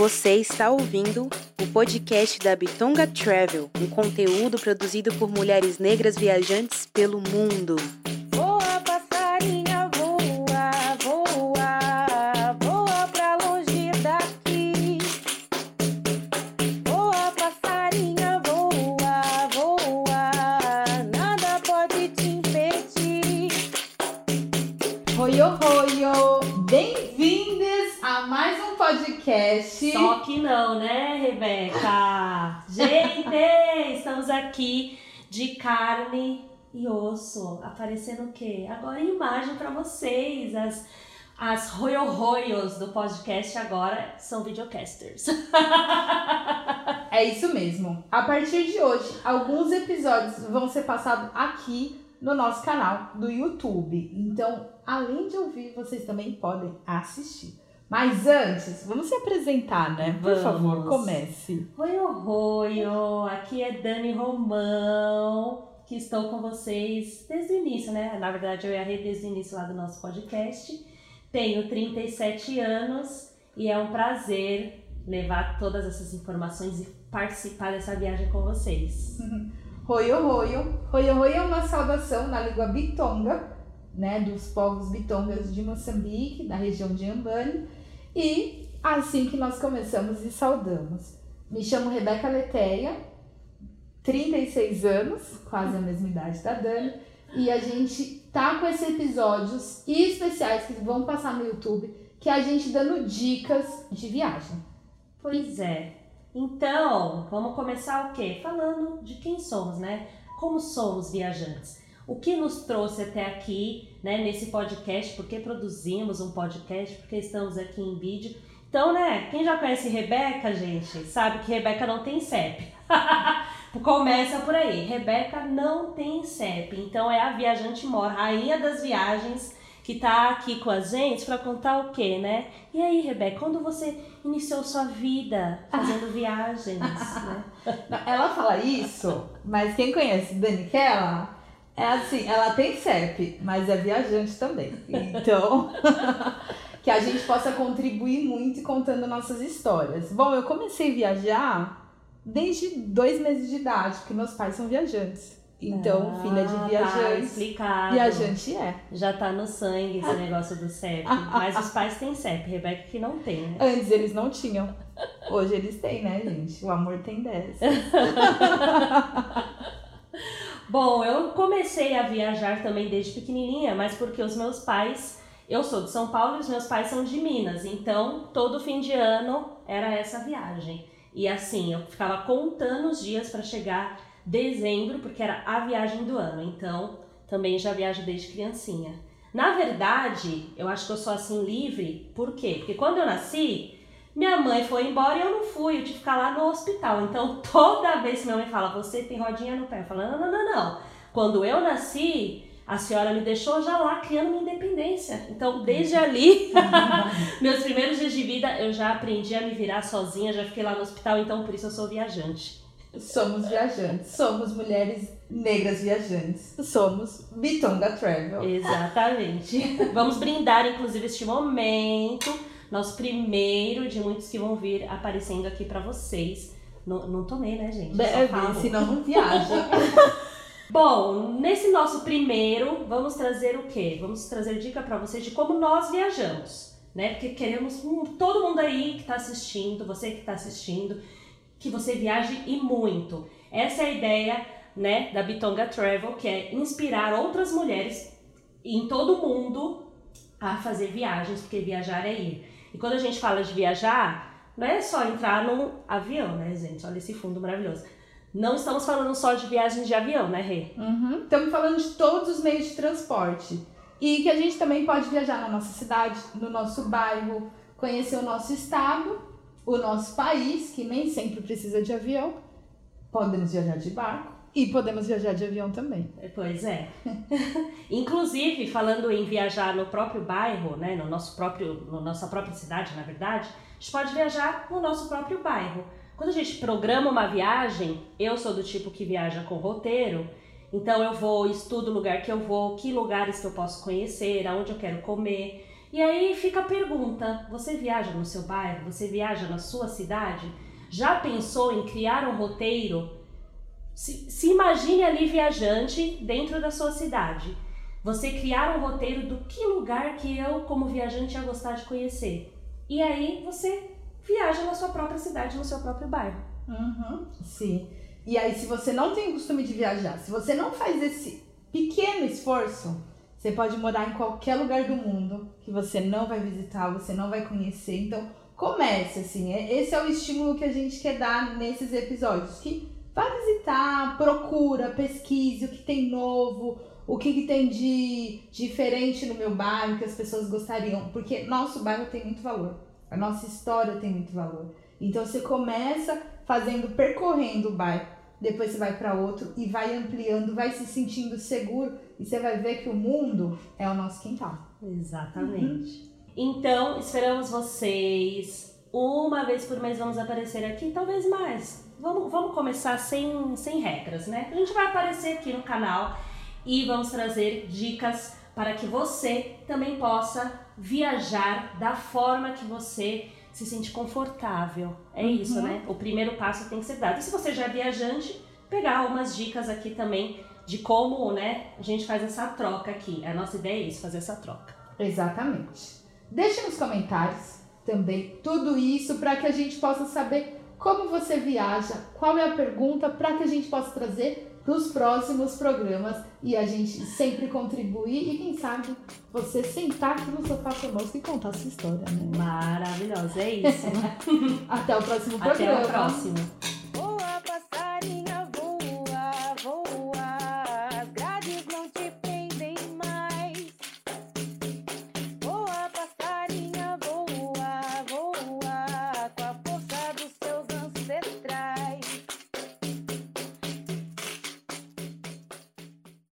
Você está ouvindo o podcast da Bitonga Travel, um conteúdo produzido por mulheres negras viajantes pelo mundo. Voa, passarinha, voa, voa, voa pra longe daqui. Voa, passarinha, voa, voa, nada pode te impedir. Oi, oi, oi! Bem-vindos a mais um podcast. Só que não, né, Rebeca? Gente, estamos aqui de carne e osso. Aparecendo o quê? Agora imagem para vocês. As, as roio-roios do podcast agora são videocasters. É isso mesmo. A partir de hoje, alguns episódios vão ser passados aqui no nosso canal do YouTube. Então, além de ouvir, vocês também podem assistir. Mas antes, vamos se apresentar, né? Por Vamos. favor, comece. Roio-roio, aqui é Dani Romão, que estou com vocês desde o início, né? Na verdade, eu e Rê desde o início lá do nosso podcast. Tenho 37 anos e é um prazer levar todas essas informações e participar dessa viagem com vocês. Roio, roio. Roio, roio é uma saudação na língua bitonga, né? Dos povos bitongas de Moçambique, da região de Ambani. E assim que nós começamos e saudamos. Me chamo Rebeca Leteia, 36 anos, quase a mesma idade da Dani. E a gente tá com esses episódios especiais que vão passar no YouTube, que é a gente dando dicas de viagem. Pois é. Então, vamos começar o quê? Falando de quem somos, né? Como somos viajantes. O que nos trouxe até aqui, né, nesse podcast, por que produzimos um podcast, porque estamos aqui em vídeo. Então, né, quem já conhece Rebeca, gente, sabe que Rebeca não tem CEP. Começa por aí. Rebeca não tem CEP. Então é a viajante mor, rainha das viagens, que tá aqui com a gente para contar o quê, né? E aí, Rebeca, quando você iniciou sua vida fazendo viagens, né? Ela fala isso, mas quem conhece Daniela é assim, ela tem CEP, mas é viajante também. Então, que a gente possa contribuir muito contando nossas histórias. Bom, eu comecei a viajar desde dois meses de idade, porque meus pais são viajantes. Então, Ah, filha de Tá viajante, explicado. viajante é. Já tá no sangue esse negócio do CEP. Mas os pais têm CEP, Rebeca que não tem, né? Antes eles não tinham. Hoje eles têm, né, gente? O amor tem dessa. Bom, eu comecei a viajar também desde pequenininha, mas porque os meus pais, eu sou de São Paulo e os meus pais são de Minas, então todo fim de ano era essa viagem. E assim, eu ficava contando os dias para chegar dezembro, porque era a viagem do ano, então também já viajo desde criancinha. Na verdade, eu acho que eu sou assim livre, por quê? Porque quando eu nasci, minha mãe foi embora e eu não fui, eu tive que ficar lá no hospital. Então, toda vez que minha mãe fala, você tem rodinha no pé, eu falo, não, não, não, não. Quando eu nasci, a senhora me deixou já lá criando minha independência. Então, desde ali, meus primeiros dias de vida, eu já aprendi a me virar sozinha, já fiquei lá no hospital, então por isso eu sou viajante. Somos viajantes, somos mulheres negras viajantes, somos Bitonga Travel. Exatamente. Vamos brindar, inclusive, este momento, nosso primeiro de muitos que vão vir aparecendo aqui pra vocês. Não, não tomei, né, gente? Bebe, senão não viaja. Bom, nesse nosso primeiro, vamos trazer o quê? Vamos trazer dica pra vocês de como nós viajamos, né? Porque queremos hum, todo mundo aí que tá assistindo, você que tá assistindo, que você viaje e muito. Essa é a ideia, né, da Bitonga Travel, que é inspirar outras mulheres em todo o mundo a fazer viagens, porque viajar é ir. E quando a gente fala de viajar, não é só entrar num avião, né, gente? Olha esse fundo maravilhoso. Não estamos falando só de viagens de avião, né, Rê? Uhum. Estamos falando de todos os meios de transporte. E que a gente também pode viajar na nossa cidade, no nosso bairro, conhecer o nosso estado, o nosso país, que nem sempre precisa de avião. Podemos viajar de barco e podemos viajar de avião também. Pois é. Inclusive, falando em viajar no próprio bairro, né, no nosso próprio, na nossa própria cidade, na verdade, a gente pode viajar no nosso próprio bairro. Quando a gente programa uma viagem, eu sou do tipo que viaja com roteiro, então eu vou, estudo o lugar que eu vou, que lugares que eu posso conhecer, aonde eu quero comer. E aí fica a pergunta: você viaja no seu bairro? Você viaja na sua cidade? Já pensou em criar um roteiro? Se, se imagine ali viajante dentro da sua cidade. Você criar um roteiro do que lugar que eu, como viajante, ia gostar de conhecer. E aí você viaja na sua própria cidade, no seu próprio bairro. Uhum, sim. E aí, se você não tem o costume de viajar, se você não faz esse pequeno esforço, você pode morar em qualquer lugar do mundo que você não vai visitar, você não vai conhecer. Então, comece assim. é- Esse é o estímulo que a gente quer dar nesses episódios. Que vá visitar, procura, pesquise o que tem novo, o que, que tem de diferente no meu bairro que as pessoas gostariam. Porque nosso bairro tem muito valor. A nossa história tem muito valor. Então você começa fazendo, percorrendo o bairro, depois você vai para outro e vai ampliando, vai se sentindo seguro e você vai ver que o mundo é o nosso quintal. Exatamente. Então, esperamos vocês. Uma vez por mês vamos aparecer aqui, talvez mais. Vamos, vamos começar sem, sem regras, né? A gente vai aparecer aqui no canal e vamos trazer dicas para que você também possa viajar da forma que você se sente confortável. É isso, Uhum. né? O primeiro passo tem que ser dado. E se você já é viajante, pegar umas dicas aqui também de como, né, a gente faz essa troca aqui. A nossa ideia é isso, fazer essa troca. Exatamente. Deixe nos comentários também tudo isso para que a gente possa saber como você viaja, qual é a pergunta para que a gente possa trazer para os próximos programas e a gente sempre contribuir e quem sabe você sentar aqui no sofá conosco e contar sua história, né? Maravilhosa, é isso. Até o próximo Até programa. o próximo.